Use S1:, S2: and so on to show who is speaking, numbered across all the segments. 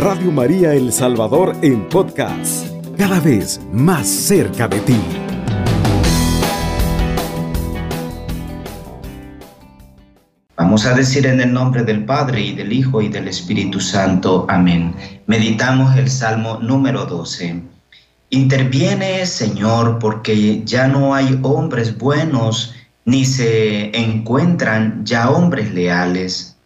S1: Radio María El Salvador en podcast, cada vez más cerca de ti.
S2: Vamos a decir en el nombre del Padre y del Hijo y del Espíritu Santo. Amén. Meditamos el Salmo número 12. Interviene, Señor, porque ya no hay hombres buenos, ni se encuentran ya hombres leales.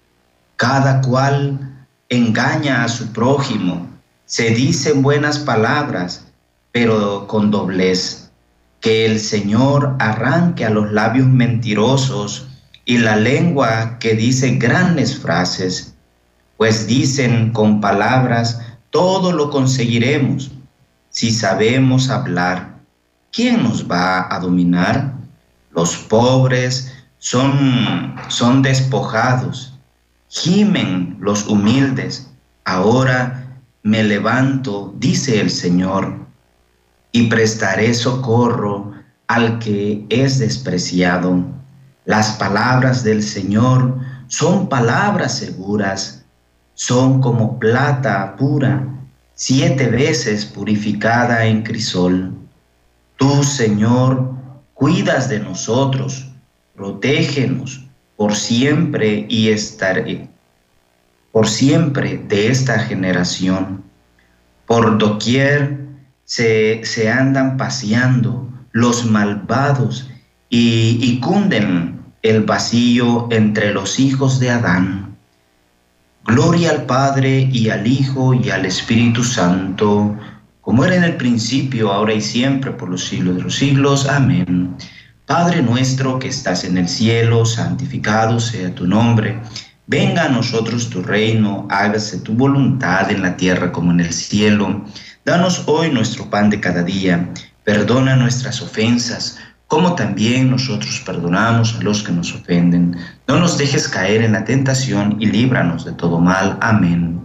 S2: Cada cual engaña a su prójimo, se dicen buenas palabras, pero con doblez. Que el Señor arranque a los labios mentirosos y la lengua que dice grandes frases, pues dicen con palabras, todo lo conseguiremos. Si sabemos hablar, ¿quién nos va a dominar? Los pobres son, son despojados, gimen los humildes. Ahora me levanto, dice el Señor, y prestaré socorro al que es despreciado las palabras del Señor son palabras seguras, son como plata pura, siete veces purificada en crisol. Tú, Señor, cuidas de nosotros, protégenos por siempre y estaré por siempre de esta generación. Por doquier se, se andan paseando los malvados y, y cunden el vacío entre los hijos de Adán. Gloria al Padre y al Hijo y al Espíritu Santo, como era en el principio, ahora y siempre, por los siglos de los siglos. Amén. Padre nuestro que estás en el cielo, santificado sea tu nombre. Venga a nosotros tu reino, hágase tu voluntad en la tierra como en el cielo. Danos hoy nuestro pan de cada día. Perdona nuestras ofensas como también nosotros perdonamos a los que nos ofenden. No nos dejes caer en la tentación y líbranos de todo mal. Amén.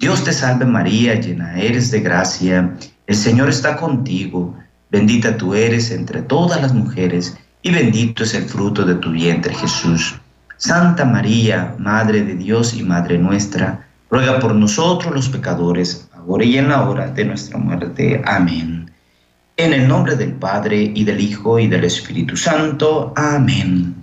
S2: Dios te salve María, llena eres de gracia, el Señor está contigo, bendita tú eres entre todas las mujeres, y bendito es el fruto de tu vientre Jesús. Santa María, Madre de Dios y Madre nuestra, ruega por nosotros los pecadores, ahora y en la hora de nuestra muerte. Amén. En el nombre del Padre y del Hijo y del Espíritu Santo. Amén.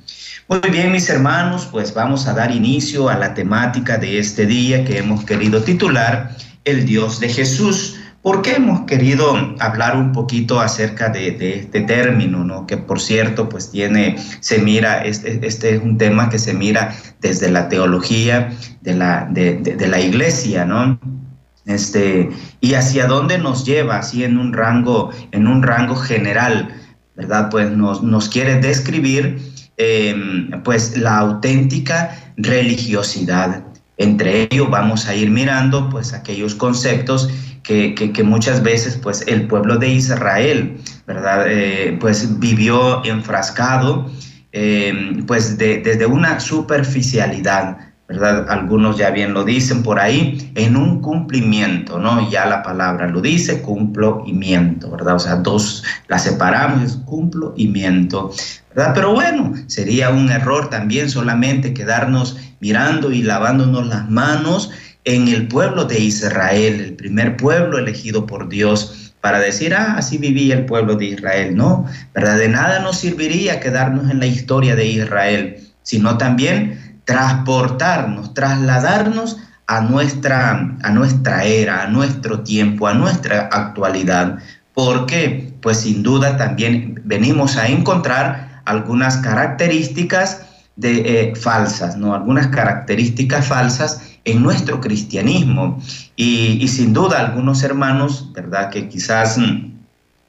S2: Muy bien, mis hermanos, pues vamos a dar inicio a la temática de este día que hemos querido titular El Dios de Jesús. ¿Por qué hemos querido hablar un poquito acerca de, este término, ¿no? que por cierto, pues tiene, se mira, este, este, es un tema que se mira desde la teología de la, de, la iglesia, ¿no? Este, y hacia dónde nos lleva, así en un rango, en un rango general, ¿verdad? Pues nos, nos quiere describir em, pues la auténtica religiosidad. Entre ellos vamos a ir mirando pues aquellos conceptos que, muchas veces pues el pueblo de Israel, ¿verdad? Eh, pues vivió enfrascado em, pues desde una superficialidad, ¿verdad? Algunos ya bien lo dicen por ahí, en un cumplimiento, ¿no? Ya la palabra lo dice, cumplo y miento, ¿verdad? O sea, dos la separamos, cumplo y miento, ¿verdad? Pero bueno, sería un error también solamente quedarnos mirando y lavándonos las manos en el pueblo de Israel, el primer pueblo elegido por Dios para decir, ah, así vivía el pueblo de Israel, ¿no? ¿Verdad? De nada nos serviría quedarnos en la historia de Israel, sino también transportarnos, trasladarnos a nuestra, a nuestra era, a nuestro tiempo, a nuestra actualidad. porque Pues sin duda también venimos a encontrar algunas características de, eh, falsas, ¿no? Algunas características falsas en nuestro cristianismo. Y, sin duda algunos hermanos, ¿verdad? Que quizás mm,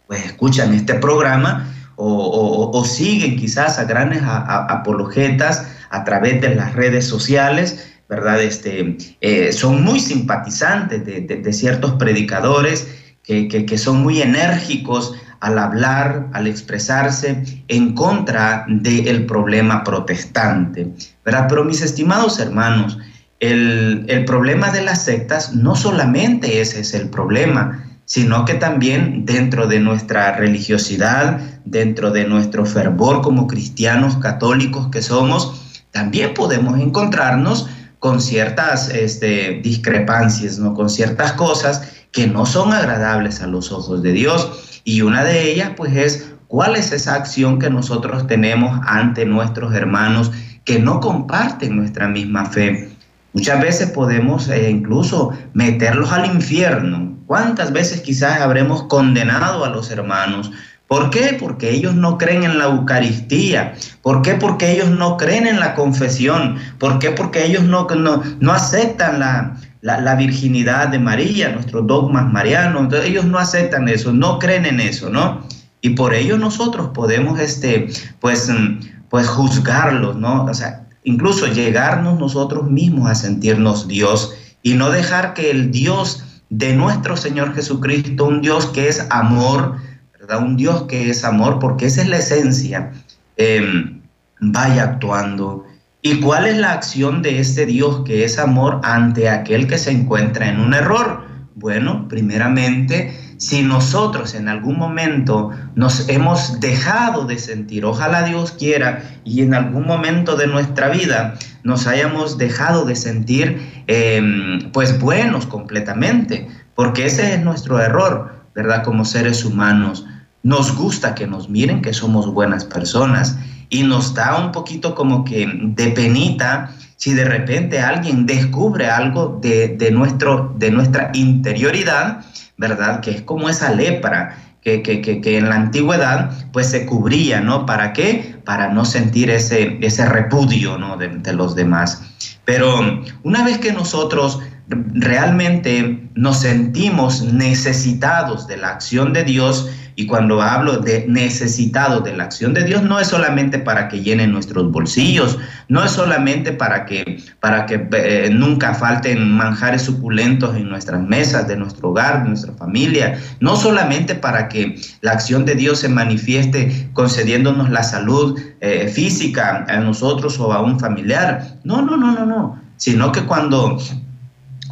S2: pues escuchan este programa o, siguen quizás a grandes apologetas a través de las redes sociales, ¿verdad? Este, eh, son muy simpatizantes de, ciertos predicadores que, son muy enérgicos al hablar, al expresarse en contra del problema protestante, ¿verdad? Pero mis estimados hermanos, el, el, problema de las sectas no solamente ese es el problema, sino que también dentro de nuestra religiosidad, dentro de nuestro fervor como cristianos católicos que somos, también podemos encontrarnos con ciertas este, discrepancias, ¿no? Con ciertas cosas que no son agradables a los ojos de Dios. Y una de ellas, pues, es cuál es esa acción que nosotros tenemos ante nuestros hermanos que no comparten nuestra misma fe. Muchas veces podemos eh, incluso meterlos al infierno. ¿Cuántas veces quizás habremos condenado a los hermanos? ¿Por qué? Porque ellos no creen en la Eucaristía. ¿Por qué? Porque ellos no creen en la confesión. ¿Por qué? Porque ellos no, no, no aceptan la, la, virginidad de María, nuestros dogmas marianos. Entonces, ellos no aceptan eso, no creen en eso, ¿no? Y por ello nosotros podemos, este, pues, mm, pues juzgarlos, ¿no? O sea, incluso llegarnos nosotros mismos a sentirnos Dios y no dejar que el Dios de nuestro Señor Jesucristo, un Dios que es amor, ¿verdad? Un Dios que es amor, porque esa es la esencia, em, vaya actuando. ¿Y cuál es la acción de este Dios que es amor ante aquel que se encuentra en un error? Bueno, primeramente, si nosotros en algún momento nos hemos dejado de sentir, ojalá Dios quiera, y en algún momento de nuestra vida nos hayamos dejado de sentir em, pues buenos completamente, porque ese es nuestro error, ¿verdad? Como seres humanos. Nos gusta que nos miren que somos buenas personas y nos da un poquito como que de penita si de repente alguien descubre algo de, de, nuestro, de nuestra interioridad ¿verdad? Que es como esa lepra que, que, en la antigüedad pues se cubría, ¿no? ¿Para qué? Para no sentir ese, ese repudio, ¿no? De, de los demás. Pero una vez que nosotros realmente nos sentimos necesitados de la acción de Dios, y cuando hablo de necesitado de la acción de Dios, no es solamente para que llenen nuestros bolsillos, no es solamente para que, para que eh, nunca falten manjares suculentos en nuestras mesas, de nuestro hogar, de nuestra familia, no solamente para que la acción de Dios se manifieste concediéndonos la salud eh, física a nosotros o a un familiar. No, no, no, no, no. Sino que cuando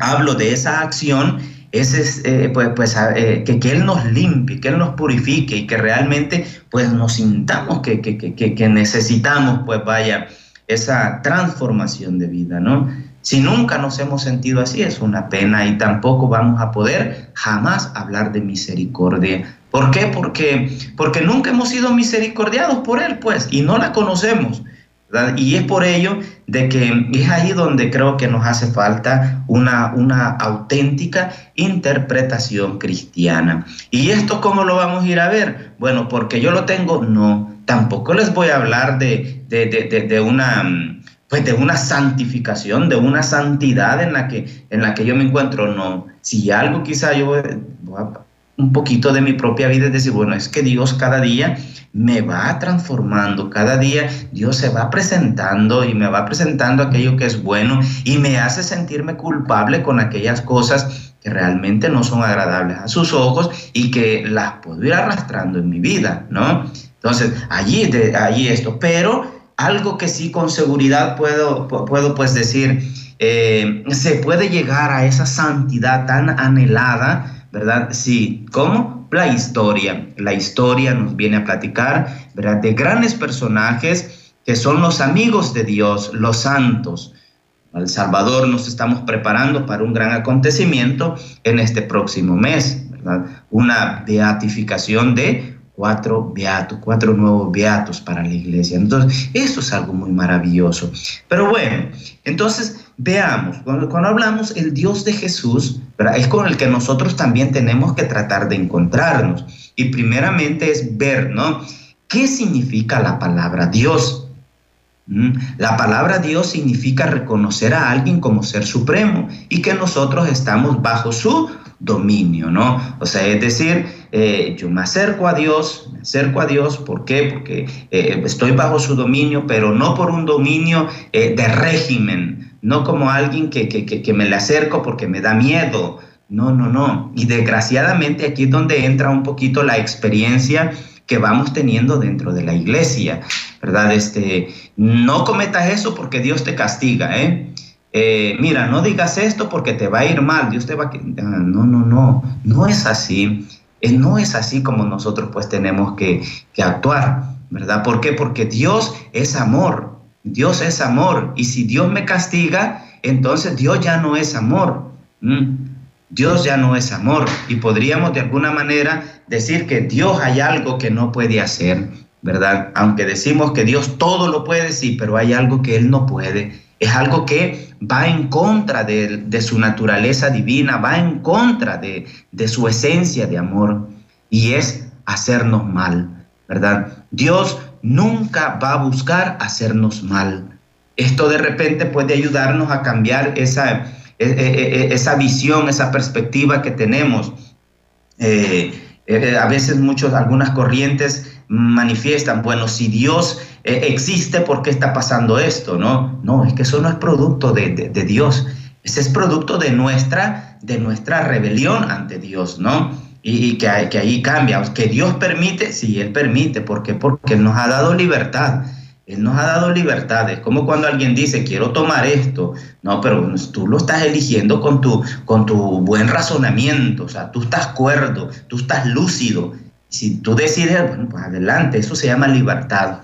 S2: hablo de esa acción, es, eh, pues, pues eh, que, que, Él nos limpie, que Él nos purifique y que realmente pues nos sintamos que, que, que, necesitamos pues vaya esa transformación de vida, ¿no? Si nunca nos hemos sentido así es una pena y tampoco vamos a poder jamás hablar de misericordia. ¿Por qué? Porque, porque nunca hemos sido misericordiados por Él, pues, y no la conocemos. Y es por ello de que es ahí donde creo que nos hace falta una, una auténtica interpretación cristiana. ¿Y esto cómo lo vamos a ir a ver? Bueno, porque yo lo tengo, no. Tampoco les voy a hablar de, de, una pues de una santificación, de una santidad en la que, en la que yo me encuentro, no. Si algo quizá yo voy a, un poquito de mi propia vida es decir, bueno, es que Dios cada día me va transformando. Cada día Dios se va presentando y me va presentando aquello que es bueno y me hace sentirme culpable con aquellas cosas que realmente no son agradables a sus ojos y que las puedo ir arrastrando en mi vida, ¿no? Entonces, allí, de, allí esto, pero algo que sí con seguridad puedo, puedo pues decir, eh, se puede llegar a esa santidad tan anhelada, ¿verdad? Sí, ¿cómo? la historia. La historia nos viene a platicar ¿verdad? de grandes personajes que son los amigos de Dios, los santos. El Salvador nos estamos preparando para un gran acontecimiento en este próximo mes, ¿verdad? Una beatificación de cuatro beatos, cuatro nuevos beatos para la iglesia. Entonces, eso es algo muy maravilloso. Pero bueno, entonces veamos, cuando, cuando hablamos el Dios de Jesús, es con el que nosotros también tenemos que tratar de encontrarnos. Y primeramente es ver, ¿no? ¿Qué significa la palabra Dios? ¿Mm? La palabra Dios significa reconocer a alguien como ser supremo y que nosotros estamos bajo su dominio, ¿no? O sea, es decir, eh, yo me acerco a Dios, me acerco a Dios, ¿por qué? Porque eh, estoy bajo su dominio, pero no por un dominio eh, de régimen, no como alguien que, que, me le acerco porque me da miedo. No, no, no. Y desgraciadamente aquí es donde entra un poquito la experiencia que vamos teniendo dentro de la iglesia, ¿verdad? Este, no cometas eso porque Dios te castiga, ¿eh? eh mira, no digas esto porque te va a ir mal, Dios te va a... Ah, no, no, no, no es así. Eh, no es así como nosotros pues tenemos que, que actuar, ¿verdad? ¿Por qué? Porque Dios es amor, Dios es amor y si Dios me castiga, entonces Dios ya no es amor. Dios ya no es amor y podríamos de alguna manera decir que Dios hay algo que no puede hacer, ¿verdad? Aunque decimos que Dios todo lo puede, sí, pero hay algo que Él no puede. Es algo que va en contra de, su naturaleza divina, va en contra de, de su esencia de amor y es hacernos mal, ¿verdad? Dios nunca va a buscar hacernos mal. Esto de repente puede ayudarnos a cambiar esa, e, e, e, esa visión, esa perspectiva que tenemos. Eh, eh, a veces muchos, algunas corrientes manifiestan, bueno, si Dios eh, existe, ¿por qué está pasando esto? No, no, es que eso no es producto de, Dios, ese es producto de nuestra, de nuestra rebelión ante Dios, ¿no? Y, que, que, ahí cambia, que Dios permite, sí, Él permite, ¿por qué? Porque nos ha dado libertad. Él nos ha dado libertades, como cuando alguien dice, quiero tomar esto, no, pero tú lo estás eligiendo con tu, con tu buen razonamiento, o sea, tú estás cuerdo, tú estás lúcido. Si tú decides, bueno, pues adelante, eso se llama libertad.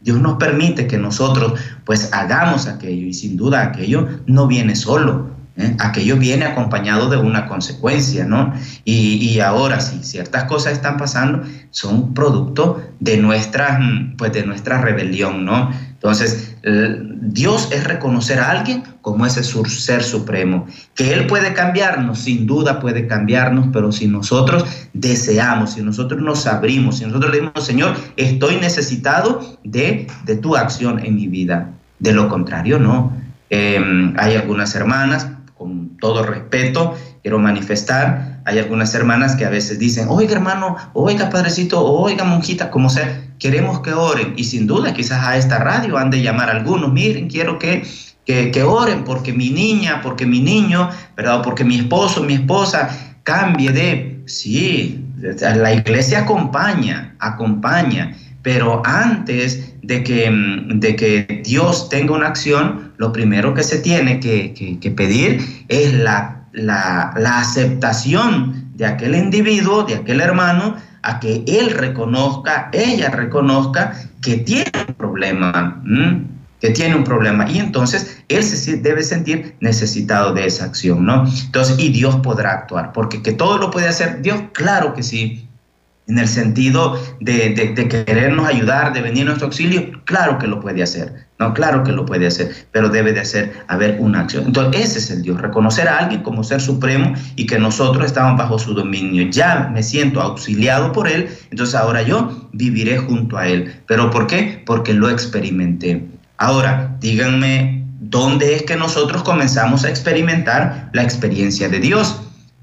S2: Dios nos permite que nosotros pues hagamos aquello y sin duda aquello no viene solo, ¿eh? Aquello viene acompañado de una consecuencia, ¿no? Y, ahora sí, ciertas cosas están pasando, son producto de nuestra, pues de nuestra rebelión, ¿no? Entonces, Dios es reconocer a alguien como ese ser supremo. Que Él puede cambiarnos, sin duda puede cambiarnos, pero si nosotros deseamos, si nosotros nos abrimos, si nosotros le decimos, Señor, estoy necesitado de, de tu acción en mi vida. De lo contrario, no. Em, hay algunas hermanas todo respeto, quiero manifestar. Hay algunas hermanas que a veces dicen, oiga hermano, oiga padrecito, oiga monjita, como sea, queremos que oren. Y sin duda quizás a esta radio han de llamar a algunos, miren, quiero que, que, oren porque mi niña, porque mi niño, ¿verdad? porque mi esposo, mi esposa cambie de... Sí, la iglesia acompaña, acompaña, pero antes de que, de que Dios tenga una acción, lo primero que se tiene que, pedir es la, aceptación de aquel individuo, de aquel hermano, a que él reconozca, ella reconozca que tiene un problema, que tiene un problema. Y entonces él debe sentir necesitado de esa acción, ¿no? Entonces, y Dios podrá actuar, porque que todo lo puede hacer Dios, claro que sí, en el sentido de, querernos ayudar, de venir a nuestro auxilio, claro que lo puede hacer, no, claro que lo puede hacer, pero debe de hacer, haber una acción. Entonces, ese es el Dios, reconocer a alguien como ser supremo y que nosotros estamos bajo su dominio. Ya me siento auxiliado por Él, entonces ahora yo viviré junto a Él. ¿Pero por qué? Porque lo experimenté. Ahora, díganme, ¿dónde es que nosotros comenzamos a experimentar la experiencia de Dios?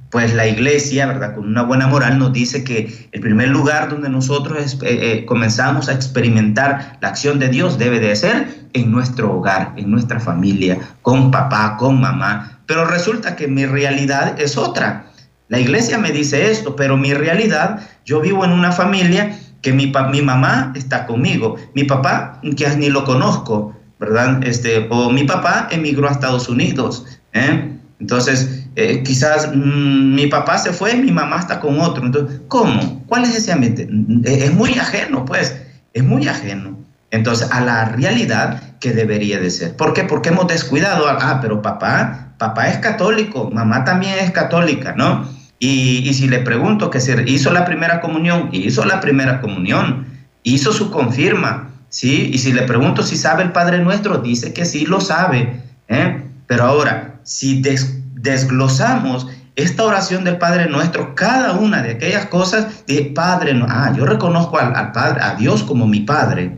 S2: Pues la iglesia, ¿verdad? Con una buena moral nos dice que el primer lugar donde nosotros eh, eh, comenzamos a experimentar la acción de Dios debe de ser en nuestro hogar, en nuestra familia, con papá, con mamá. Pero resulta que mi realidad es otra. La iglesia me dice esto, pero mi realidad, yo vivo en una familia que mi, mi mamá está conmigo, mi papá que ni lo conozco, ¿verdad? Este, o mi papá emigró a Estados Unidos. ¿eh? Entonces, eh, quizás mm, mi papá se fue, mi mamá está con otro. Entonces, ¿cómo? ¿Cuál es ese ambiente? Mm, eh, es muy ajeno, pues, es muy ajeno. Entonces, a la realidad que debería de ser. ¿Por qué? Porque hemos descuidado. Ah, pero papá, papá es católico, mamá también es católica, ¿no? Y, y si le pregunto que si hizo la primera comunión, hizo la primera comunión, hizo su confirma, ¿sí? Y si le pregunto si sabe el Padre Nuestro, dice que sí lo sabe, ¿eh? Pero ahora, si desglosamos esta oración del Padre Nuestro, cada una de aquellas cosas de Padre, ah, yo reconozco al, Padre, a Dios como mi Padre.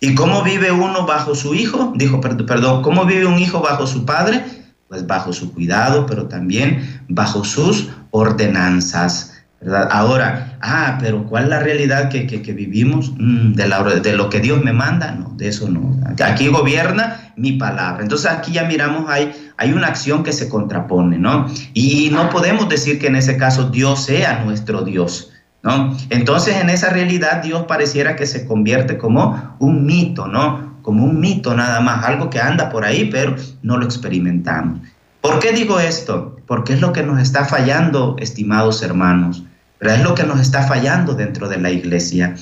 S2: ¿Y cómo vive uno bajo su hijo? Dijo, perdón, ¿cómo vive un hijo bajo su padre? Pues bajo su cuidado, pero también bajo sus ordenanzas. Ahora, ah, pero ¿cuál es la realidad que, vivimos? Mm, de, la, de lo que Dios me manda, no, de eso no. Aquí gobierna mi palabra. Entonces aquí ya miramos, hay, hay una acción que se contrapone, ¿no? Y no podemos decir que en ese caso Dios sea nuestro Dios, ¿no? Entonces en esa realidad Dios pareciera que se convierte como un mito, ¿no? Como un mito nada más, algo que anda por ahí, pero no lo experimentamos. ¿Por qué digo esto? Porque es lo que nos está fallando, estimados hermanos. Es lo que nos está fallando dentro de la iglesia.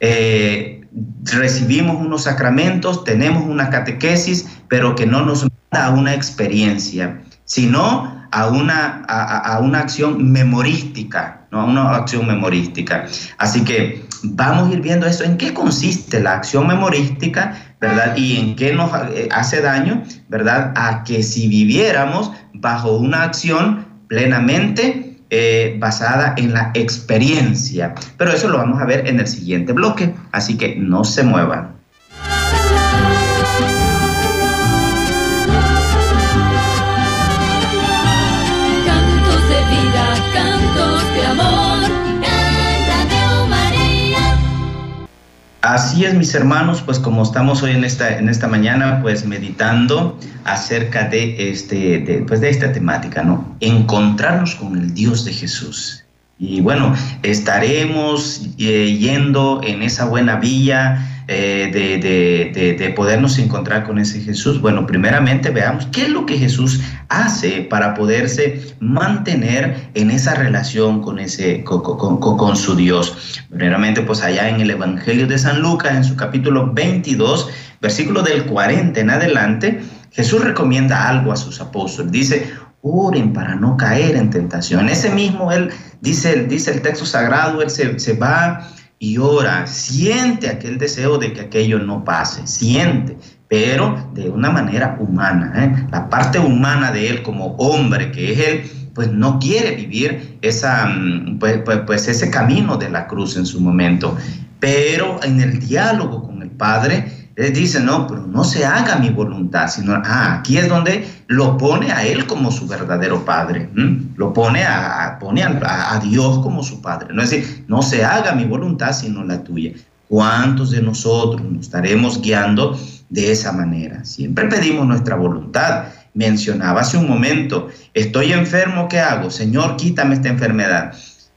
S2: Eh, recibimos unos sacramentos, tenemos una catequesis, pero que no nos manda a una experiencia, sino a una, a, una acción memorística, ¿no? a una acción memorística. Así que vamos a ir viendo eso, en qué consiste la acción memorística, ¿verdad? Y en qué nos eh, hace daño, ¿verdad? A que si viviéramos bajo una acción plenamente eh, basada en la experiencia. Pero eso lo vamos a ver en el siguiente bloque, así que no se muevan. Así es, mis hermanos, pues como estamos hoy en esta, en esta mañana, pues meditando acerca de, este, de, pues de esta temática, ¿no? Encontrarnos con el Dios de Jesús. Y bueno, estaremos eh, yendo en esa buena vía eh, de, podernos encontrar con ese Jesús? Bueno, primeramente veamos qué es lo que Jesús hace para poderse mantener en esa relación con, ese, con, su Dios. Primeramente, pues allá en el Evangelio de San Lucas, en su capítulo 22, versículo del 40 en adelante, Jesús recomienda algo a sus apóstoles. Dice, oren para no caer en tentación. Ese mismo, él dice, dice el texto sagrado, él se, se va y ora, siente aquel deseo de que aquello no pase, siente, pero de una manera humana. ¿eh? La parte humana de él como hombre que es él, pues no quiere vivir esa, mm, pues, pues, pues ese camino de la cruz en su momento. Pero en el diálogo con el Padre, él dice, no, pero no se haga mi voluntad, sino, ah, aquí es donde lo pone a él como su verdadero padre, lo pone, a, pone a, Dios como su padre. No es decir, no se haga mi voluntad, sino la tuya. ¿Cuántos de nosotros nos estaremos guiando de esa manera? Siempre pedimos nuestra voluntad. Mencionaba hace un momento, estoy enfermo, ¿qué hago? Señor, quítame esta enfermedad.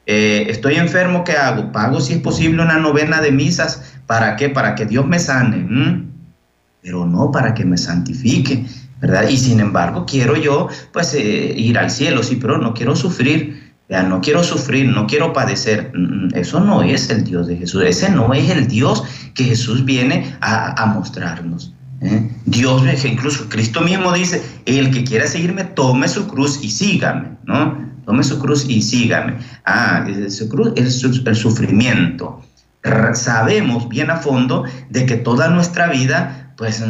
S2: Eh, estoy enfermo, ¿qué hago? Pago si es posible una novena de misas ¿Para qué? Para que Dios me sane, pero no para que me santifique, ¿verdad? Y sin embargo, quiero yo, pues, eh, ir al cielo, sí, pero no quiero sufrir, ya, no quiero sufrir, no quiero padecer. Eso no es el Dios de Jesús, ese no es el Dios que Jesús viene a, mostrarnos. ¿eh? Dios, incluso Cristo mismo dice, el que quiera seguirme, tome su cruz y sígame, ¿no? Tome su cruz y sígame. Ah, su cruz es el sufrimiento sabemos bien a fondo de que toda nuestra vida pues,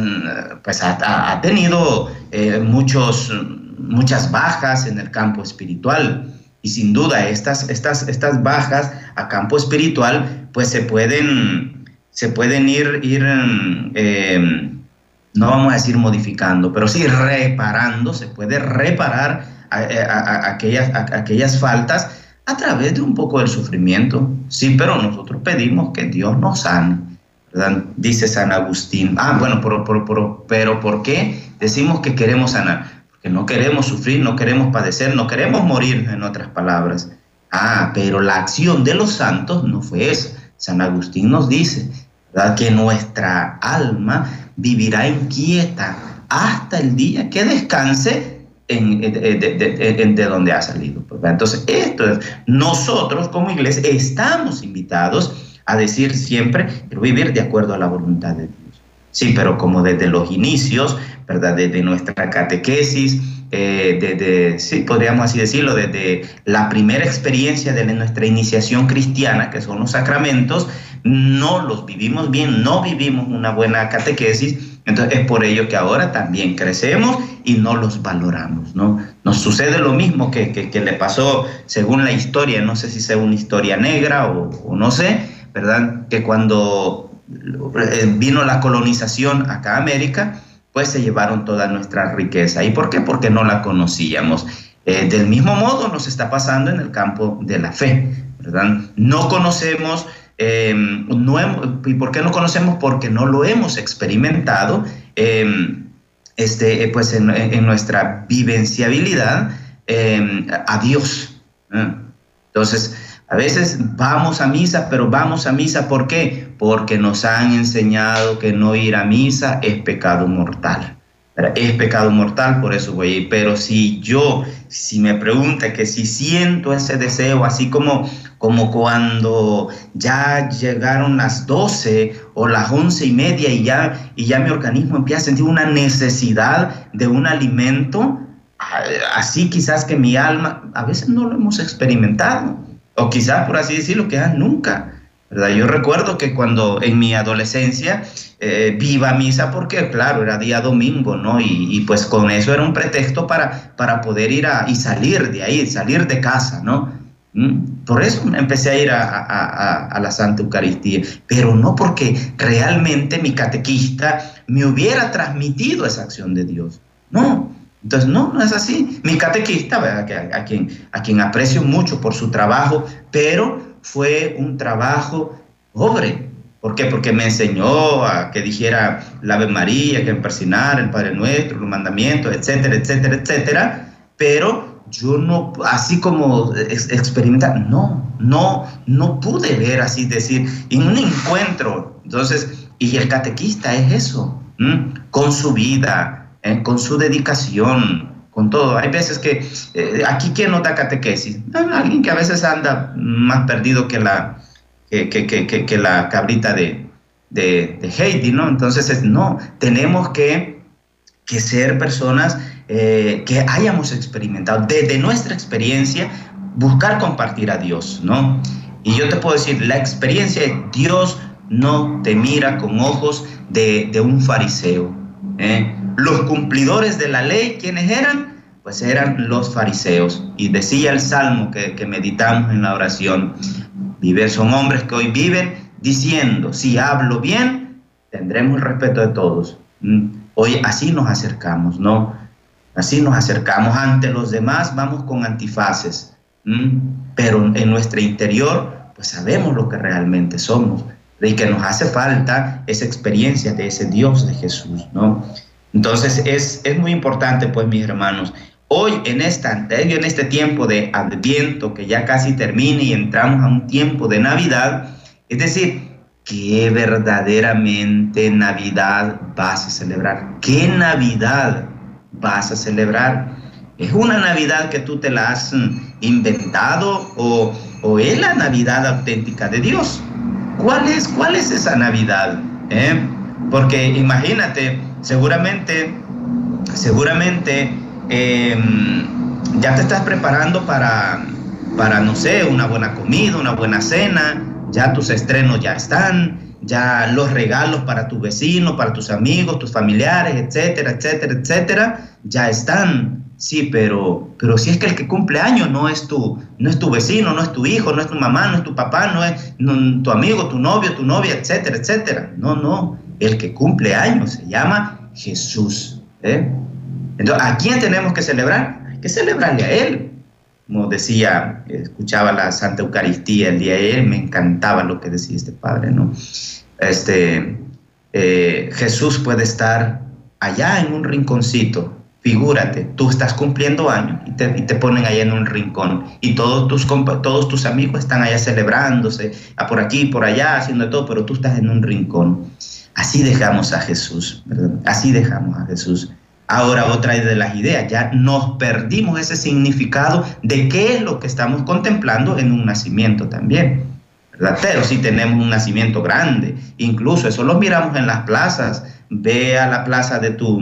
S2: pues ha, tenido eh, muchos, muchas bajas en el campo espiritual. Y sin duda estas, estas, estas bajas a campo espiritual pues se pueden, se pueden ir, ir eh, no vamos a decir modificando, pero sí reparando, se puede reparar aquellas, aquellas faltas a través de un poco del sufrimiento. Sí, pero nosotros pedimos que Dios nos sane. Dice San Agustín. Ah, bueno, pero, pero, pero ¿por qué decimos que queremos sanar? Porque no queremos sufrir, no queremos padecer, no queremos morir, en otras palabras. Ah, pero la acción de los santos no fue esa. San Agustín nos dice que nuestra alma vivirá inquieta hasta el día que descanse en, de, donde ha salido. Pues, entonces, esto es, nosotros como iglesia estamos invitados a decir siempre, vivir de acuerdo a la voluntad de Dios. Sí, pero como desde los inicios, ¿verdad? Desde nuestra catequesis, eh, desde, sí, podríamos así decirlo, desde la primera experiencia de nuestra iniciación cristiana, que son los sacramentos, no los vivimos bien, no vivimos una buena catequesis, entonces es por ello que ahora también crecemos y no los valoramos, ¿no? Nos sucede lo mismo que, que, le pasó según la historia, no sé si sea una historia negra o, no sé, ¿verdad? Que cuando eh, vino la colonización acá a América, pues se llevaron toda nuestra riqueza. ¿Y por qué? Porque no la conocíamos. Eh, del mismo modo nos está pasando en el campo de la fe, ¿verdad? No conocemos Em, no ¿Y por qué no conocemos? Porque no lo hemos experimentado em, este, eh, pues en, nuestra vivenciabilidad em, a Dios. Entonces, a veces vamos a misa, pero vamos a misa ¿por qué? Porque nos han enseñado que no ir a misa es pecado mortal. Es pecado mortal, por eso voy Pero si yo, si me pregunta que si siento ese deseo, así como, como cuando ya llegaron las 12 o las once y media y ya, y ya mi organismo empieza a sentir una necesidad de un alimento, así quizás que mi alma, a veces no lo hemos experimentado, o quizás por así decirlo, que nunca. ¿verdad? Yo recuerdo que cuando en mi adolescencia eh, viva misa porque, claro, era día domingo, ¿no? Y, pues con eso era un pretexto para, para poder ir a, y salir de ahí, salir de casa, ¿no? ¿Mm? Por eso empecé a ir a, a, la Santa Eucaristía, pero no porque realmente mi catequista me hubiera transmitido esa acción de Dios. No, entonces no, no es así. Mi catequista, ¿verdad? A, quien, a quien aprecio mucho por su trabajo, pero fue un trabajo pobre, ¿Por qué? Porque me enseñó a que dijera la Ave María, que persinar el Padre Nuestro, los mandamientos, etcétera, etcétera, etcétera. Pero yo no, así como experimentar, no, no, no pude ver así, decir, en un encuentro. Entonces, y el catequista es eso, con su vida, ¿eh? con su dedicación, con todo. Hay veces que eh, aquí, ¿quién no da catequesis? Alguien que a veces anda más perdido que la que, la cabrita de, de, Heidi, ¿no? Entonces, no, tenemos que, ser personas eh, que hayamos experimentado, desde nuestra experiencia, buscar compartir a Dios, ¿no? Y yo te puedo decir, la experiencia de Dios no te mira con ojos de, un fariseo. ¿eh? Los cumplidores de la ley, ¿quiénes eran? Pues eran los fariseos. Y decía el salmo que, que meditamos en la oración, son hombres que hoy viven diciendo, si hablo bien, tendremos el respeto de todos. Mm, hoy así nos acercamos, ¿no? Así nos acercamos ante los demás, vamos con antifaces, pero en nuestro interior, pues sabemos lo que realmente somos y que nos hace falta esa experiencia de ese Dios de Jesús, ¿no? Entonces es, es muy importante, pues, mis hermanos, Hoy en, esta, en este tiempo de adviento que ya casi termina y entramos a un tiempo de Navidad, es decir, ¿qué verdaderamente Navidad vas a celebrar? ¿Qué Navidad vas a celebrar? ¿Es una Navidad que tú te la has inventado o, o es la Navidad auténtica de Dios? ¿Cuál es, cuál es esa Navidad? Eh? Porque imagínate, seguramente, seguramente Em, ya te estás preparando para, para, no sé, una buena comida, una buena cena, ya tus estrenos ya están, ya los regalos para tu vecino, para tus amigos, tus familiares, etcétera, etcétera, etcétera, ya están. Sí, pero, pero si es que el que cumple años no es tu, no es tu vecino, no es tu hijo, no es tu mamá, no es tu papá, no es tu amigo, tu novio, tu novia, etcétera, etcétera. No, no. El que cumple años se llama Jesús. ¿eh? Entonces, ¿a quién tenemos que celebrar? Hay que celebrarle a Él. Como decía, escuchaba la Santa Eucaristía el día de ayer, me encantaba lo que decía este Padre, ¿no? Este, eh, Jesús puede estar allá en un rinconcito, figúrate, tú estás cumpliendo años y te, ponen allá en un rincón y todos tus, todos tus amigos están allá celebrándose, a por aquí, por allá, haciendo todo, pero tú estás en un rincón. Así dejamos a Jesús. Así dejamos a Jesús. Ahora otra de las ideas, ya nos perdimos ese significado de qué es lo que estamos contemplando en un nacimiento también. ¿verdad? Pero si tenemos un nacimiento grande, incluso eso lo miramos en las plazas, ve a la plaza de tu,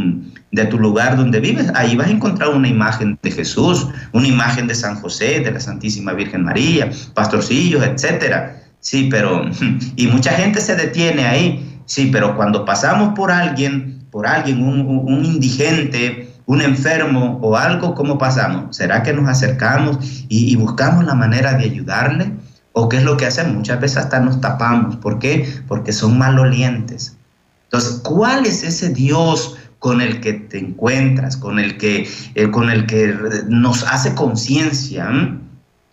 S2: de tu lugar donde vives, ahí vas a encontrar una imagen de Jesús, una imagen de San José, de la Santísima Virgen María, pastorcillos, etcétera. Sí, pero, y mucha gente se detiene ahí, sí, pero cuando pasamos por alguien por alguien, un, indigente, un enfermo o algo, ¿cómo pasamos? ¿Será que nos acercamos y, buscamos la manera de ayudarle? ¿O qué es lo que hacemos? Muchas veces hasta nos tapamos. ¿Por qué? Porque son malolientes. Entonces, ¿cuál es ese Dios con el que te encuentras, con el que, eh, con el que nos hace conciencia?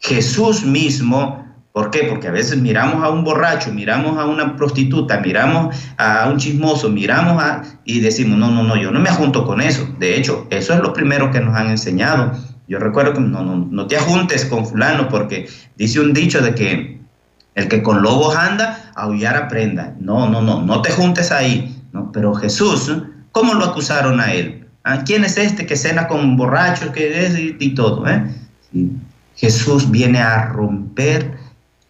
S2: Jesús mismo ¿Por qué? Porque a veces miramos a un borracho, miramos a una prostituta, miramos a un chismoso, miramos a... y decimos, no, no, no, yo no me junto con eso. De hecho, eso es lo primero que nos han enseñado. Yo recuerdo que no, no, no te ajuntes con fulano porque dice un dicho de que el que con lobos anda, aullar aprenda. No, no, no, no te juntes ahí. No, pero Jesús, ¿cómo lo acusaron a él? ¿Ah? ¿Quién es este que cena con borrachos que es y, todo? ¿eh? Jesús viene a romper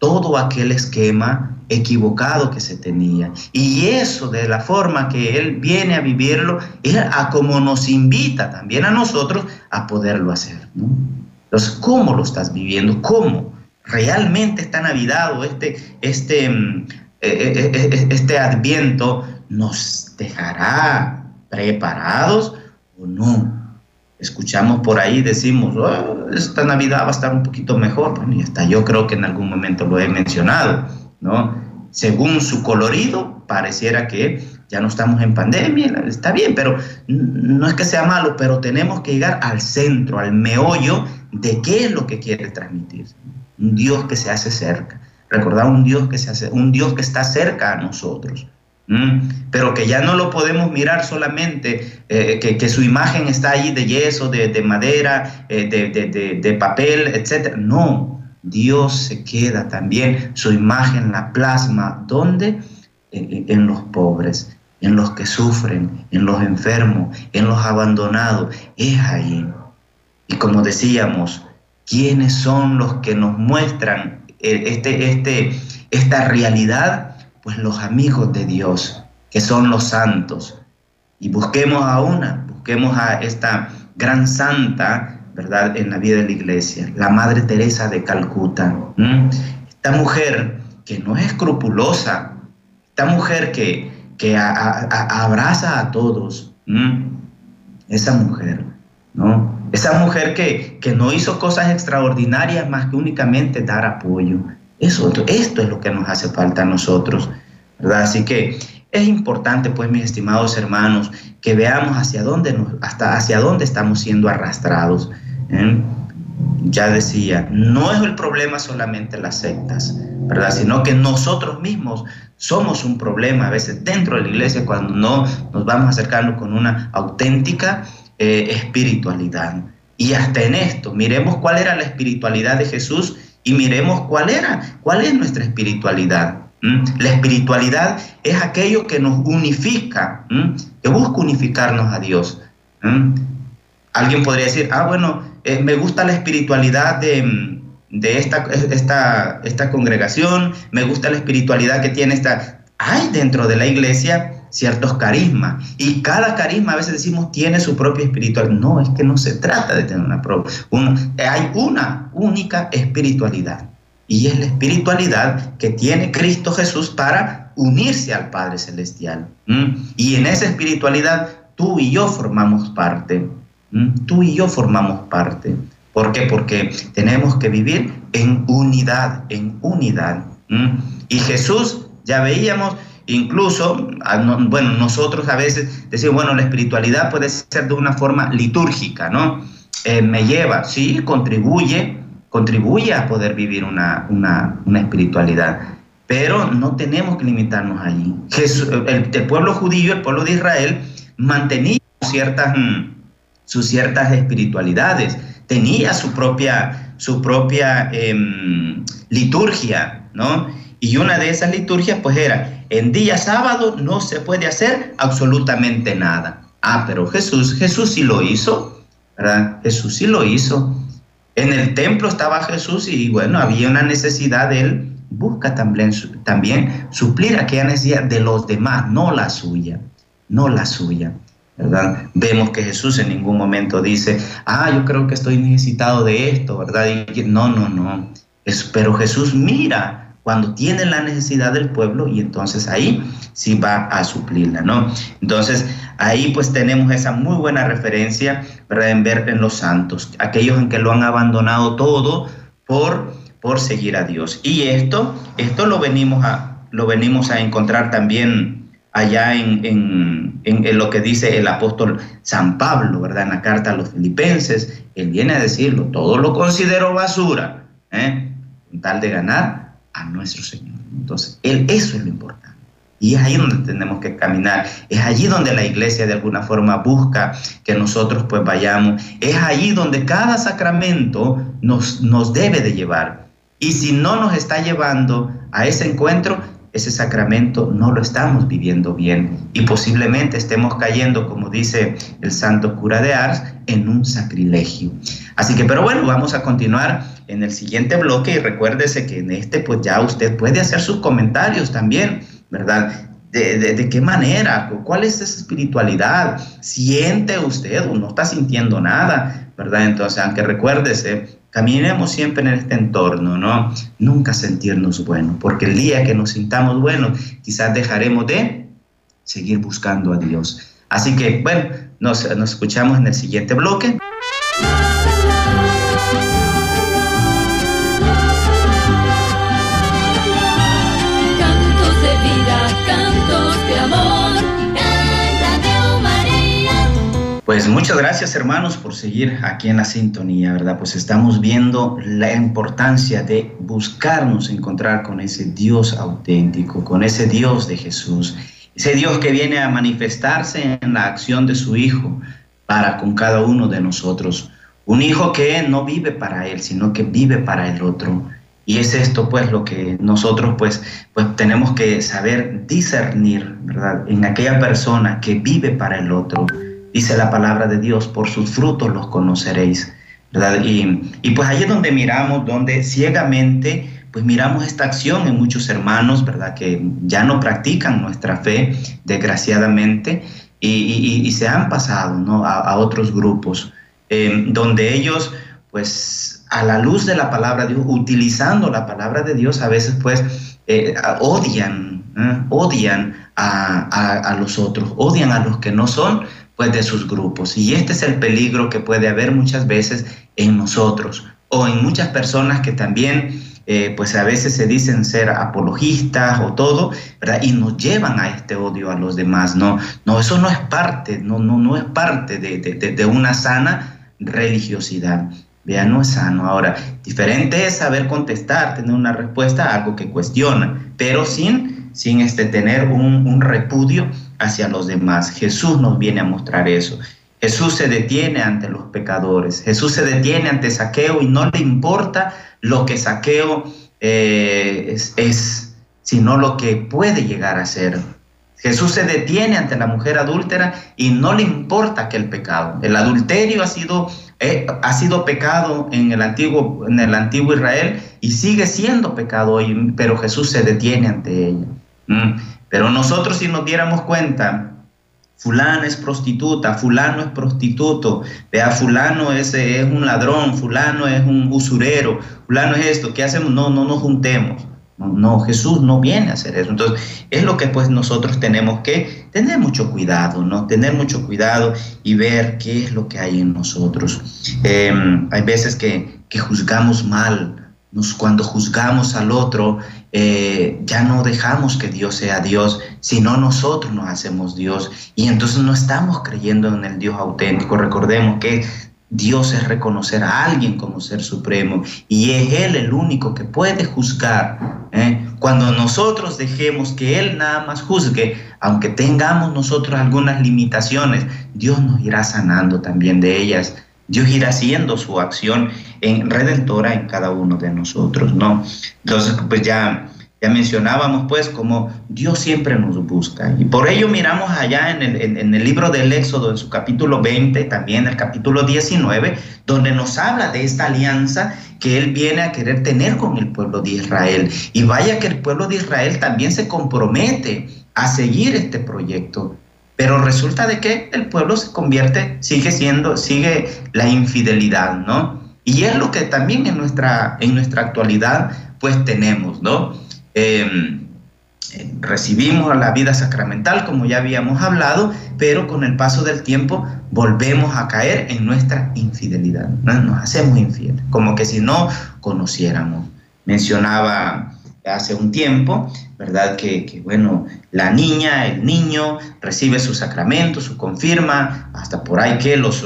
S2: todo aquel esquema equivocado que se tenía. Y eso de la forma que Él viene a vivirlo es a como nos invita también a nosotros a poderlo hacer. Entonces, ¿cómo lo estás viviendo? ¿Cómo? ¿Realmente esta Navidad o este, este, mm, eh, eh, eh, este adviento nos dejará preparados o no? Escuchamos por ahí, decimos, oh, esta Navidad va a estar un poquito mejor. Bueno, y hasta yo creo que en algún momento lo he mencionado ¿no? Según su colorido, pareciera que ya no estamos en pandemia, está bien, pero no es que sea malo, pero tenemos que llegar al centro, al meollo de qué es lo que quiere transmitir. Un Dios que se hace cerca. Recordar un Dios que se hace, un Dios que está cerca a nosotros. Pero que ya no lo podemos mirar solamente, eh, que, su imagen está allí de yeso, de, madera, eh, de, de, papel, etc. No, Dios se queda también, su imagen la plasma, ¿dónde? En, los pobres, en los que sufren, en los enfermos, en los abandonados, es ahí. Y como decíamos, ¿quiénes son los que nos muestran eh, este, este, esta realidad? Pues los amigos de Dios, que son los santos. Y busquemos a una, busquemos a esta gran santa ¿verdad?, en la vida de la iglesia, la Madre Teresa de Calcuta. Esta mujer que no es escrupulosa, esta mujer que, que abraza a todos, esa mujer, ¿no? Esa mujer que, que, no hizo cosas extraordinarias más que únicamente dar apoyo. Eso, esto es lo que nos hace falta a nosotros, ¿verdad? Así que es importante, pues, mis estimados hermanos, que veamos hacia dónde, hasta hacia dónde estamos siendo arrastrados. ¿eh? Ya decía, no es el problema solamente las sectas, ¿verdad? Sino que nosotros mismos somos un problema a veces dentro de la iglesia cuando no nos vamos acercando con una auténtica eh, espiritualidad. Y hasta en esto, miremos cuál era la espiritualidad de Jesús y miremos cuál era, cuál es nuestra espiritualidad. La espiritualidad es aquello que nos unifica, que busca unificarnos a Dios. Alguien podría decir, ah, bueno, eh, me gusta la espiritualidad de, esta, esta, esta congregación, me gusta la espiritualidad que tiene esta... Hay dentro de la iglesia ciertos carismas. Y cada carisma a veces decimos tiene su propia espiritualidad. No, es que no se trata de tener una propia. hay una única espiritualidad. Y es la espiritualidad que tiene Cristo Jesús para unirse al Padre Celestial. Y en esa espiritualidad tú y yo formamos parte. Tú y yo formamos parte. ¿Por qué? Porque tenemos que vivir en unidad, en unidad. Y Jesús, ya veíamos, incluso, bueno, nosotros a veces decimos, bueno, la espiritualidad puede ser de una forma litúrgica, ¿no? Eh, me lleva, sí, contribuye, contribuye a poder vivir una, espiritualidad, pero no tenemos que limitarnos allí. el, pueblo judío, el pueblo de Israel, mantenía ciertas, mm, sus ciertas espiritualidades, tenía su propia, su propia em, liturgia, ¿no? Y una de esas liturgias pues era, en día sábado no se puede hacer absolutamente nada. Ah, pero Jesús, Jesús sí lo hizo, ¿verdad? Jesús sí lo hizo. En el templo estaba Jesús y bueno, había una necesidad de él. Busca también, también suplir aquella necesidad de los demás, no la suya, no la suya. ¿verdad? Vemos que Jesús en ningún momento dice, ah, yo creo que estoy necesitado de esto, ¿verdad? Y no, no, no. Es, pero Jesús mira cuando tiene la necesidad del pueblo y entonces ahí sí va a suplirla, ¿no? Entonces ahí pues tenemos esa muy buena referencia, ¿verdad? En ver en los santos, aquellos en que lo han abandonado todo por, por seguir a Dios. Y esto, esto lo venimos a, lo venimos a encontrar también allá en, en, en, lo que dice el apóstol San Pablo, ¿verdad? En la carta a los filipenses, él viene a decirlo, todo lo considero basura, ¿eh? Tal de ganar a nuestro Señor. Entonces, él, eso es lo importante. Y es ahí donde tenemos que caminar. Es allí donde la iglesia de alguna forma busca que nosotros pues vayamos. Es allí donde cada sacramento nos, nos debe de llevar. Y si no nos está llevando a ese encuentro, ese sacramento no lo estamos viviendo bien y posiblemente estemos cayendo, como dice el santo cura de Ars, en un sacrilegio. Así que, pero bueno, vamos a continuar en el siguiente bloque y recuérdese que en este pues ya usted puede hacer sus comentarios también, ¿verdad? De, qué manera, cuál es esa espiritualidad, siente usted o no está sintiendo nada, ¿verdad? Entonces, aunque recuérdese, caminemos siempre en este entorno, ¿no? Nunca sentirnos buenos, porque el día que nos sintamos buenos, quizás dejaremos de seguir buscando a Dios. Así que, bueno, nos, nos escuchamos en el siguiente bloque. Pues muchas gracias hermanos por seguir aquí en la sintonía, ¿verdad? Pues estamos viendo la importancia de buscarnos encontrar con ese Dios auténtico, con ese Dios de Jesús, ese Dios que viene a manifestarse en la acción de su Hijo para con cada uno de nosotros. Un Hijo que no vive para Él, sino que vive para el otro. Y es esto pues lo que nosotros pues, pues tenemos que saber discernir, ¿verdad? En aquella persona que vive para el otro dice la palabra de Dios, por sus frutos los conoceréis. ¿verdad? Y, y pues ahí es donde miramos, donde ciegamente pues miramos esta acción en muchos hermanos, ¿verdad? Que ya no practican nuestra fe, desgraciadamente, y, y, se han pasado, ¿no? A, otros grupos, eh, donde ellos, pues, a la luz de la palabra de Dios, utilizando la palabra de Dios, a veces, pues, eh, odian, ¿eh? odian a, a los otros, odian a los que no son, pues de sus grupos. Y este es el peligro que puede haber muchas veces en nosotros o en muchas personas que también eh, pues a veces se dicen ser apologistas o todo, ¿verdad? Y nos llevan a este odio a los demás, ¿no? No, eso no es parte, no, no, no es parte de, de, una sana religiosidad. Vean, no es sano. Ahora, diferente es saber contestar, tener una respuesta a algo que cuestiona, pero sin, sin este, tener un, un repudio hacia los demás. Jesús nos viene a mostrar eso. Jesús se detiene ante los pecadores. Jesús se detiene ante Saqueo y no le importa lo que Saqueo eh, es, sino lo que puede llegar a ser. Jesús se detiene ante la mujer adúltera y no le importa que el pecado. El adulterio ha sido, eh, ha sido pecado en el, antiguo, en el antiguo Israel y sigue siendo pecado hoy, pero Jesús se detiene ante ella. Mm. Pero nosotros si nos diéramos cuenta, fulano es prostituta, fulano es prostituto, vea, fulano es, es un ladrón, fulano es un usurero, fulano es esto, ¿qué hacemos? No, no nos juntemos. No, Jesús no viene a hacer eso. Entonces, es lo que pues nosotros tenemos que tener mucho cuidado, ¿no? Tener mucho cuidado y ver qué es lo que hay en nosotros. Em, hay veces que, que juzgamos mal, nos, cuando juzgamos al otro, eh, ya no dejamos que Dios sea Dios, sino nosotros nos hacemos Dios. Y entonces no estamos creyendo en el Dios auténtico. Recordemos que Dios es reconocer a alguien como ser supremo y es Él el único que puede juzgar. ¿eh? Cuando nosotros dejemos que Él nada más juzgue, aunque tengamos nosotros algunas limitaciones, Dios nos irá sanando también de ellas. Dios irá haciendo su acción en redentora en cada uno de nosotros, ¿no? Entonces, pues ya, ya mencionábamos, pues, como Dios siempre nos busca. Y por ello miramos allá en el, en, el libro del Éxodo, en su capítulo 20, también el capítulo 19, donde nos habla de esta alianza que Él viene a querer tener con el pueblo de Israel. Y vaya que el pueblo de Israel también se compromete a seguir este proyecto. Pero resulta de que el pueblo se convierte, sigue siendo, sigue la infidelidad, ¿no? Y es lo que también en nuestra, en nuestra actualidad pues tenemos, ¿no? Em, eh, recibimos la vida sacramental, como ya habíamos hablado, pero con el paso del tiempo volvemos a caer en nuestra infidelidad, nos hacemos infieles, como que si no conociéramos. Mencionaba hace un tiempo, ¿verdad? Que, bueno, la niña, el niño recibe su sacramento, su confirma, hasta por ahí que los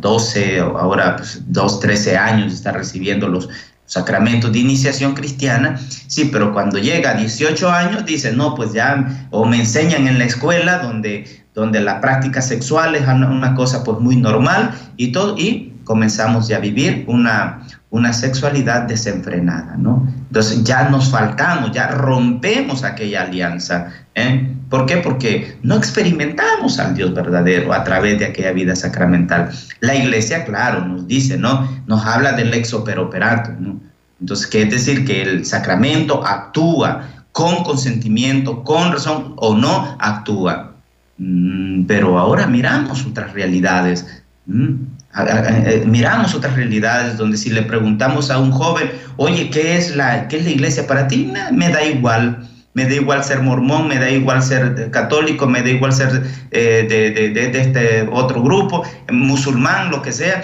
S2: 12, ahora pues, 2, 13 años está recibiendo los sacramentos de iniciación cristiana, sí, pero cuando llega a 18 años dice, no, pues ya, o me enseñan en la escuela donde, donde la práctica sexual es una cosa pues muy normal y todo, y comenzamos ya a vivir una, una sexualidad desenfrenada, ¿no? Entonces ya nos faltamos, ya rompemos aquella alianza. ¿eh? ¿Por qué? Porque no experimentamos al Dios verdadero a través de aquella vida sacramental. La iglesia, claro, nos dice, ¿no? Nos habla del ex operato, ¿no? Entonces, ¿qué es decir? Que el sacramento actúa con consentimiento, con razón o no actúa. Mm, pero ahora miramos otras realidades. Miramos otras realidades donde si le preguntamos a un joven, oye, ¿qué es la, qué es la iglesia para ti? Me da igual. Me da igual ser mormón, me da igual ser católico, me da igual ser eh, de, de, este otro grupo, musulmán, lo que sea.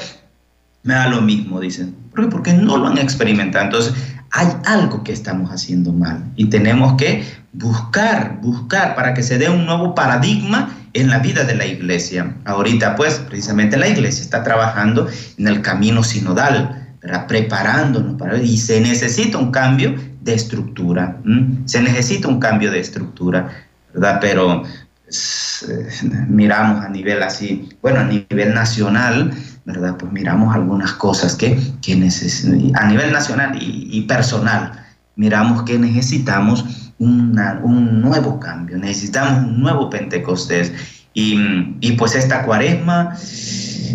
S2: Me da lo mismo, dicen. ¿Por qué? Porque no lo han experimentado. Entonces, hay algo que estamos haciendo mal y tenemos que buscar, buscar para que se dé un nuevo paradigma en la vida de la iglesia. Ahorita, pues, precisamente la iglesia está trabajando en el camino sinodal, preparándonos para y se necesita un cambio de estructura, se necesita un cambio de estructura, ¿verdad? Pero eh, miramos a nivel así, bueno, a nivel nacional, ¿verdad? Pues miramos algunas cosas que, que a nivel nacional y, personal, miramos que necesitamos un nuevo cambio, necesitamos un nuevo Pentecostés. Y, y, pues esta cuaresma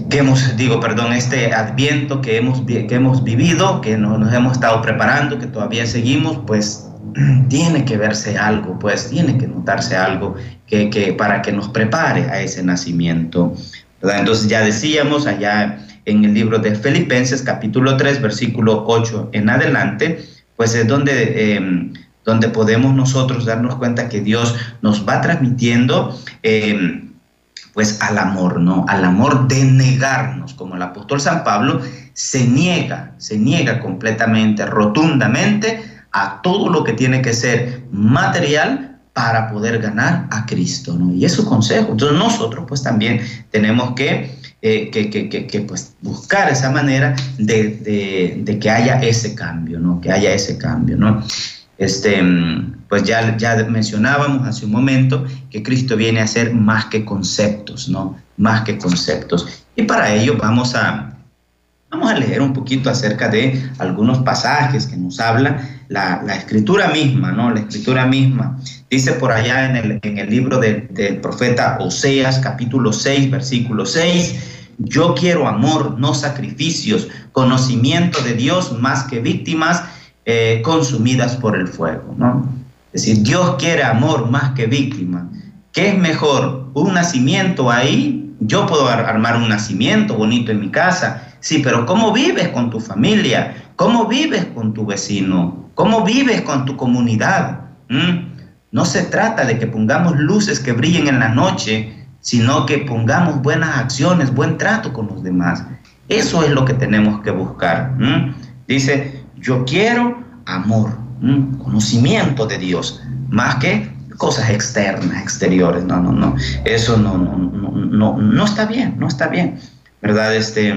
S2: que hemos, digo, perdón, este adviento que hemos, que hemos vivido, que nos, nos hemos estado preparando, que todavía seguimos, pues tiene que verse algo, pues tiene que notarse algo que, que para que nos prepare a ese nacimiento. Entonces ya decíamos allá en el libro de Filipenses capítulo 3 versículo 8 en adelante, pues es donde, em, donde podemos nosotros darnos cuenta que Dios nos va transmitiendo em, pues al amor, ¿no? Al amor de negarnos, como el apóstol San Pablo se niega, se niega completamente, rotundamente a todo lo que tiene que ser material para poder ganar a Cristo, ¿no? Y es su consejo. Entonces nosotros pues también tenemos que, eh, que, pues, buscar esa manera de, que haya ese cambio, ¿no? Que haya ese cambio, ¿no? Este, pues ya, ya mencionábamos hace un momento que Cristo viene a ser más que conceptos, ¿no? Más que conceptos. Y para ello vamos a, vamos a leer un poquito acerca de algunos pasajes que nos habla la, escritura misma, ¿no? La escritura misma. Dice por allá en el, en el libro del profeta Oseas, capítulo 6, versículo 6, yo quiero amor, no sacrificios, conocimiento de Dios más que víctimas eh, consumidas por el fuego, ¿no? Es decir, Dios quiere amor más que víctima. ¿Qué es mejor? ¿Un nacimiento ahí? Yo puedo armar un nacimiento bonito en mi casa, sí, pero ¿cómo vives con tu familia? ¿Cómo vives con tu vecino? ¿Cómo vives con tu comunidad? ¿Mm? No se trata de que pongamos luces que brillen en la noche, sino que pongamos buenas acciones, buen trato con los demás. Eso es lo que tenemos que buscar. Dice, yo quiero amor, conocimiento de Dios, más que cosas externas, exteriores. No, no, no. Eso no, no, no, no, está bien, no está bien. ¿Verdad? Este,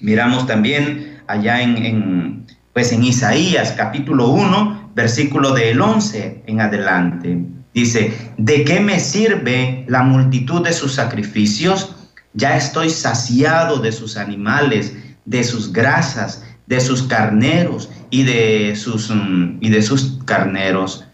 S2: miramos también allá en, pues en Isaías capítulo 1, versículo del 11 en adelante. Dice, ¿de qué me sirve la multitud de sus sacrificios? Ya estoy saciado de sus animales, de sus grasas, de sus carneros y de sus, mm, y de sus carneros.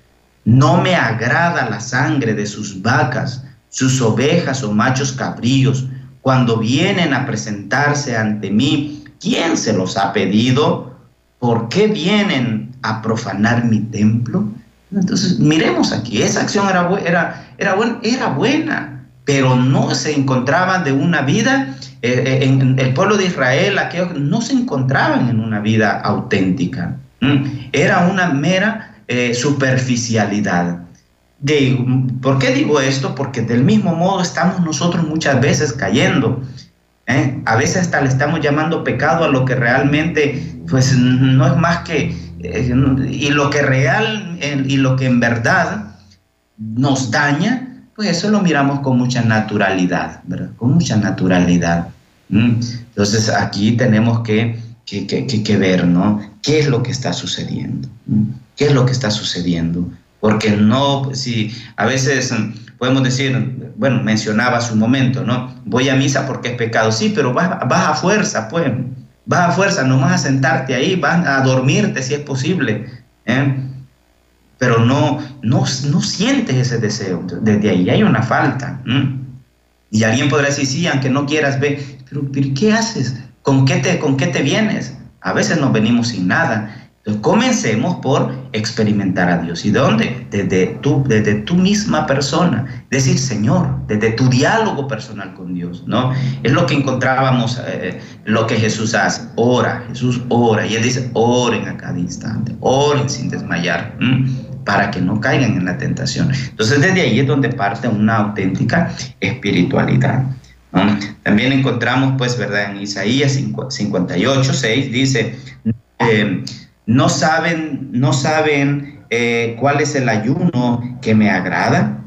S2: No me agrada la sangre de sus vacas, sus ovejas o machos cabríos, cuando vienen a presentarse ante mí ¿Quién se los ha pedido? ¿Por qué vienen a profanar mi templo? Entonces, miremos aquí, esa acción era, era, era, buena, era buena, pero no se encontraban de una vida, eh, eh, en el pueblo de Israel, aquellos no se encontraban en una vida auténtica. Era una mera eh, superficialidad. ¿Por qué digo esto? Porque del mismo modo estamos nosotros muchas veces cayendo ¿eh? A veces hasta le estamos llamando pecado a lo que realmente pues no es más que, eh, y lo que real y lo que en verdad nos daña, pues eso lo miramos con mucha naturalidad. Con mucha naturalidad. Entonces aquí tenemos que, que, que, ver, ¿no? ¿Qué es lo que está sucediendo? ¿Qué es lo que está sucediendo? Porque no, si a veces podemos decir, bueno, mencionaba un momento, ¿no? Voy a misa porque es pecado, sí, pero vas, a fuerza, pues. vas a fuerza, no vas a sentarte ahí, vas a dormirte si es posible. ¿eh? Pero no, no, no sientes ese deseo. Desde ahí hay una falta. Y alguien podrá decir, sí, aunque no quieras ver, pero, pero ¿qué haces? ¿Con qué, te, ¿Con qué te vienes? A veces nos venimos sin nada. Entonces, comencemos por experimentar a Dios. ¿Y dónde? Desde tú, desde tu misma persona. Decir, Señor, desde tu diálogo personal con Dios, ¿no? Es lo que encontrábamos, eh, lo que Jesús hace. Ora, Jesús ora. Y Él dice, oren a cada instante, oren sin desmayar, para que no caigan en la tentación. Entonces, desde ahí es donde parte una auténtica espiritualidad. También encontramos, pues, ¿verdad? En Isaías 58, 6 dice, eh, no saben, no saben eh, cuál es el ayuno que me agrada,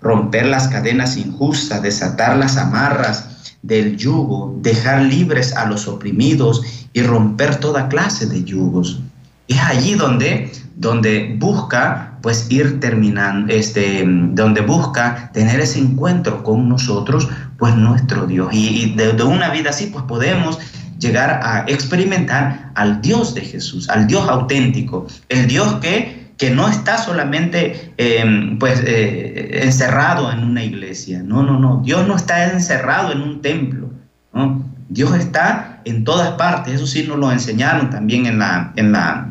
S2: romper las cadenas injustas, desatar las amarras del yugo, dejar libres a los oprimidos y romper toda clase de yugos. Es allí donde, donde busca pues ir terminando, este, donde busca tener ese encuentro con nosotros, pues nuestro Dios. Y, de, de, una vida así, pues podemos llegar a experimentar al Dios de Jesús, al Dios auténtico, el Dios que, que no está solamente em, pues, eh, encerrado en una iglesia, no, no, no, Dios no está encerrado en un templo. Dios está en todas partes, eso sí nos lo enseñaron también en la, en la,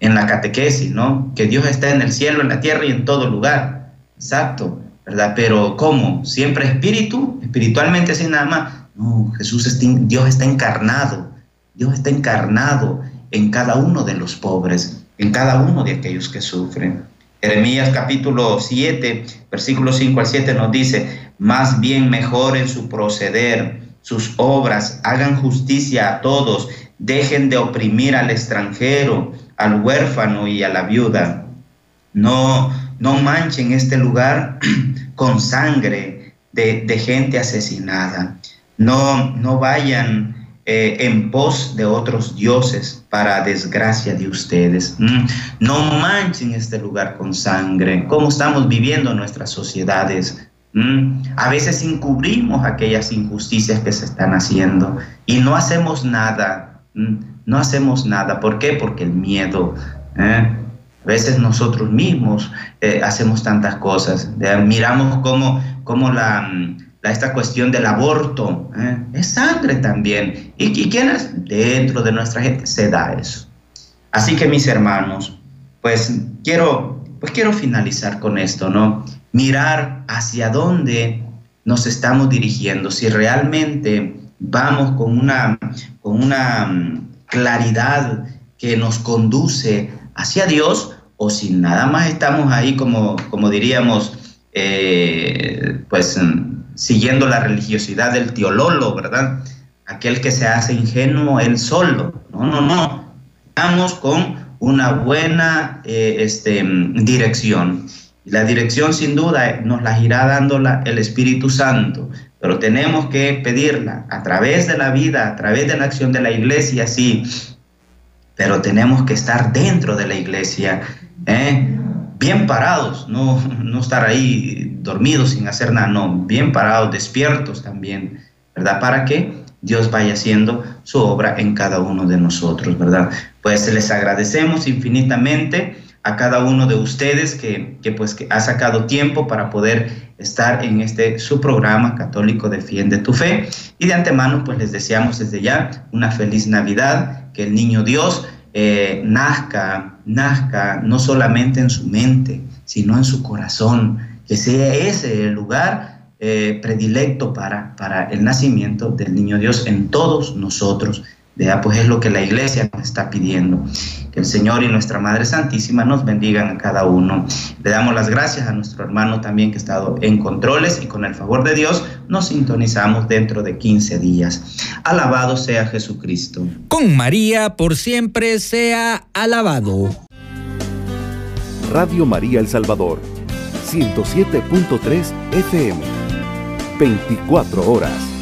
S2: en la catequesis, ¿no? Que Dios está en el cielo, en la tierra y en todo lugar, exacto, ¿verdad? Pero ¿cómo? Siempre espíritu, espiritualmente sin nada más no, Jesús está, Dios está encarnado. Dios está encarnado en cada uno de los pobres, en cada uno de aquellos que sufren. Jeremías capítulo 7, versículo 5 al 7 nos dice, más bien mejoren su proceder, sus obras, hagan justicia a todos, dejen de oprimir al extranjero, al huérfano y a la viuda. No, no manchen este lugar con sangre de gente asesinada no, no vayan eh, en pos de otros dioses para desgracia de ustedes. Mm. No manchen este lugar con sangre, como estamos viviendo nuestras sociedades. Mm. A veces encubrimos aquellas injusticias que se están haciendo y no hacemos nada. Mm. No hacemos nada. ¿Por qué? Porque el miedo. ¿eh? A veces nosotros mismos eh, hacemos tantas cosas. Miramos cómo, cómo la esta cuestión del aborto, ¿eh? es sangre también. ¿Y, ¿Y quiénes? Dentro de nuestra gente se da eso. Así que mis hermanos, pues quiero, pues quiero finalizar con esto, ¿no? Mirar hacia dónde nos estamos dirigiendo, si realmente vamos con una, con una mm, claridad que nos conduce hacia Dios o si nada más estamos ahí como, como diríamos, eh, pues mm, siguiendo la religiosidad del teololo, ¿verdad? Aquel que se hace ingenuo él solo. No, no, no. Estamos con una buena eh, este, dirección. La dirección sin duda nos la irá dando el Espíritu Santo, pero tenemos que pedirla a través de la vida, a través de la acción de la iglesia, sí, pero tenemos que estar dentro de la iglesia, ¿eh? Bien parados, no, no estar ahí dormidos sin hacer nada, no, bien parados, despiertos también, ¿verdad? Para que Dios vaya haciendo su obra en cada uno de nosotros, ¿verdad? Pues les agradecemos infinitamente a cada uno de ustedes que, que pues que ha sacado tiempo para poder estar en este su programa católico Defiende tu Fe y de antemano pues les deseamos desde ya una feliz Navidad, que el niño Dios eh, nazca, nazca no solamente en su mente, sino en su corazón, que sea ese el lugar eh, predilecto para, para el nacimiento del niño Dios en todos nosotros. ¿Vea? Pues es lo que la iglesia nos está pidiendo. Que el Señor y nuestra Madre Santísima nos bendigan a cada uno. Le damos las gracias a nuestro hermano también que ha estado en controles y con el favor de Dios nos sintonizamos dentro de 15 días. Alabado sea Jesucristo.
S3: Con María por siempre sea alabado.
S1: Radio María El Salvador 107.3 FM. 24 horas.